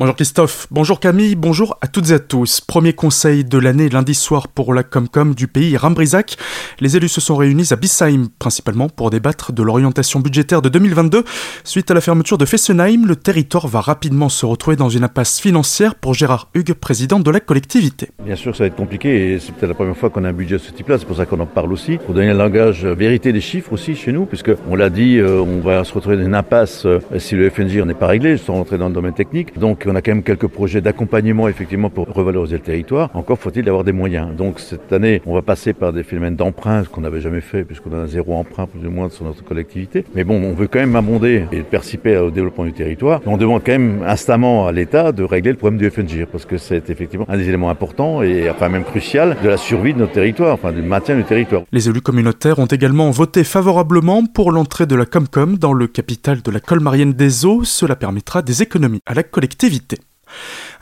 Bonjour Christophe, bonjour Camille, bonjour à toutes et à tous. Premier conseil de l'année lundi soir pour la Comcom du pays Rambrisac. Les élus se sont réunis à Bissheim, principalement pour débattre de l'orientation budgétaire de 2022. Suite à la fermeture de Fessenheim, le territoire va rapidement se retrouver dans une impasse financière pour Gérard Hugues, président de la collectivité. Bien sûr, ça va être compliqué et c'est peut-être la première fois qu'on a un budget de ce type-là, c'est pour ça qu'on en parle aussi, pour donner un langage vérité des chiffres aussi chez nous, puisque on l'a dit, euh, on va se retrouver dans une impasse euh, si le FNJ n'est pas réglé, sans rentrer dans le domaine technique. Donc on a quand même quelques projets d'accompagnement effectivement pour revaloriser le territoire. Encore faut-il avoir des moyens. Donc cette année, on va passer par des phénomènes d'emprunt, ce qu'on n'avait jamais fait puisqu'on a zéro emprunt plus ou moins sur notre collectivité. Mais bon, on veut quand même abonder et participer au développement du territoire. On demande quand même instamment à l'État de régler le problème du FNGIR parce que c'est effectivement un des éléments importants et enfin même crucial de la survie de notre territoire, enfin du maintien du territoire. Les élus communautaires ont également voté favorablement pour l'entrée de la Comcom dans le capital de la Colmarienne des Eaux. Cela permettra des économies à la collectivité activité.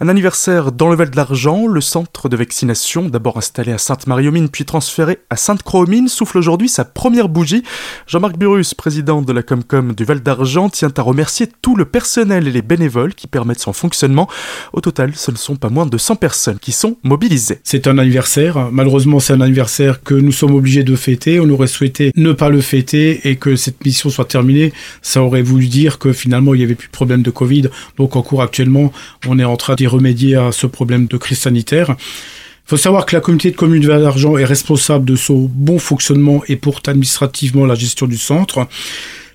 Un anniversaire dans le Val de l'Argent, le centre de vaccination, d'abord installé à Sainte-Marie-aux-Mines puis transféré à Sainte-Croix-aux-Mines, souffle aujourd'hui sa première bougie. Jean-Marc Burus, président de la Comcom du Val d'Argent, tient à remercier tout le personnel et les bénévoles qui permettent son fonctionnement. Au total, ce ne sont pas moins de 100 personnes qui sont mobilisées. C'est un anniversaire. Malheureusement, c'est un anniversaire que nous sommes obligés de fêter. On aurait souhaité ne pas le fêter et que cette mission soit terminée. Ça aurait voulu dire que finalement, il n'y avait plus de problème de Covid. Donc, en cours actuellement, on est en train de remédier à ce problème de crise sanitaire. Il faut savoir que la communauté de communes de Val d'Argent est responsable de son bon fonctionnement et porte administrativement la gestion du centre.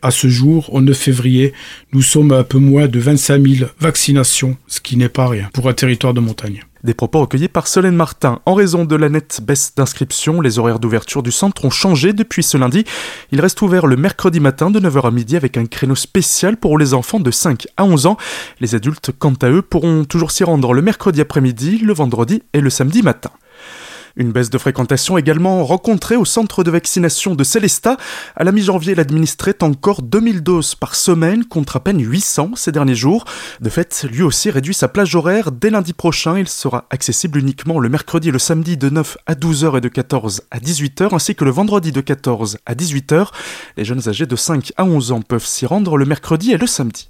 À ce jour, au 9 février, nous sommes à un peu moins de 25 000 vaccinations, ce qui n'est pas rien pour un territoire de montagne. Des propos recueillis par Solène Martin. En raison de la nette baisse d'inscription, les horaires d'ouverture du centre ont changé depuis ce lundi. Il reste ouvert le mercredi matin de 9h à midi avec un créneau spécial pour les enfants de 5 à 11 ans. Les adultes, quant à eux, pourront toujours s'y rendre le mercredi après-midi, le vendredi et le samedi matin. Une baisse de fréquentation également rencontrée au centre de vaccination de Célestat. À la mi-janvier, il administrait encore 2000 doses par semaine contre à peine 800 ces derniers jours. De fait, lui aussi réduit sa plage horaire. Dès lundi prochain, il sera accessible uniquement le mercredi et le samedi de 9 à 12h et de 14 à 18h, ainsi que le vendredi de 14 à 18h. Les jeunes âgés de 5 à 11 ans peuvent s'y rendre le mercredi et le samedi.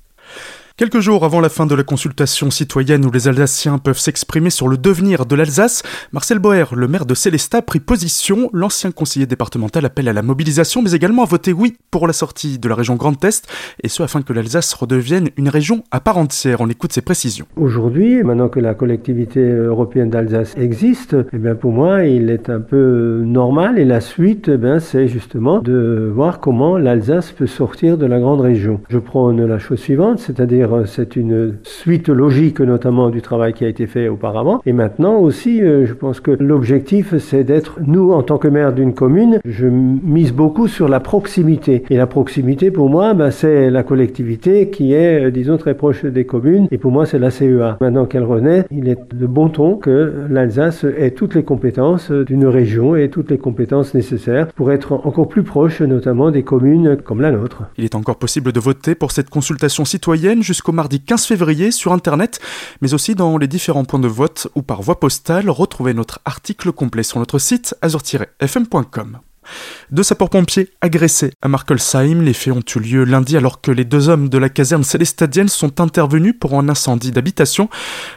Quelques jours avant la fin de la consultation citoyenne où les Alsaciens peuvent s'exprimer sur le devenir de l'Alsace, Marcel Boer, le maire de Célestat, a pris position. L'ancien conseiller départemental appelle à la mobilisation, mais également à voter oui pour la sortie de la région Grand Est, et ce afin que l'Alsace redevienne une région à part entière. On écoute ses précisions. Aujourd'hui, maintenant que la collectivité européenne d'Alsace existe, eh bien pour moi, il est un peu normal, et la suite, eh c'est justement de voir comment l'Alsace peut sortir de la grande région. Je prône la chose suivante, c'est-à-dire c'est une suite logique notamment du travail qui a été fait auparavant. Et maintenant aussi, euh, je pense que l'objectif, c'est d'être, nous, en tant que maire d'une commune, je mise beaucoup sur la proximité. Et la proximité, pour moi, ben, c'est la collectivité qui est, euh, disons, très proche des communes. Et pour moi, c'est la CEA. Maintenant qu'elle renaît, il est de bon ton que l'Alsace ait toutes les compétences d'une région et toutes les compétences nécessaires pour être encore plus proche, notamment des communes comme la nôtre. Il est encore possible de voter pour cette consultation citoyenne jusqu'au jusqu'au mardi 15 février sur Internet, mais aussi dans les différents points de vote ou par voie postale. Retrouvez notre article complet sur notre site azur-fm.com. Deux sapeurs-pompiers agressés à Markelsheim. Les faits ont eu lieu lundi alors que les deux hommes de la caserne célestadienne sont intervenus pour un incendie d'habitation.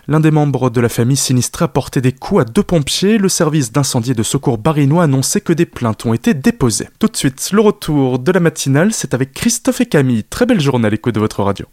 L'un des membres de la famille sinistrée a porté des coups à deux pompiers. Le service d'incendie et de secours barinois annonçait que des plaintes ont été déposées. Tout de suite, le retour de la matinale, c'est avec Christophe et Camille. Très belle journée à l'écoute de votre radio.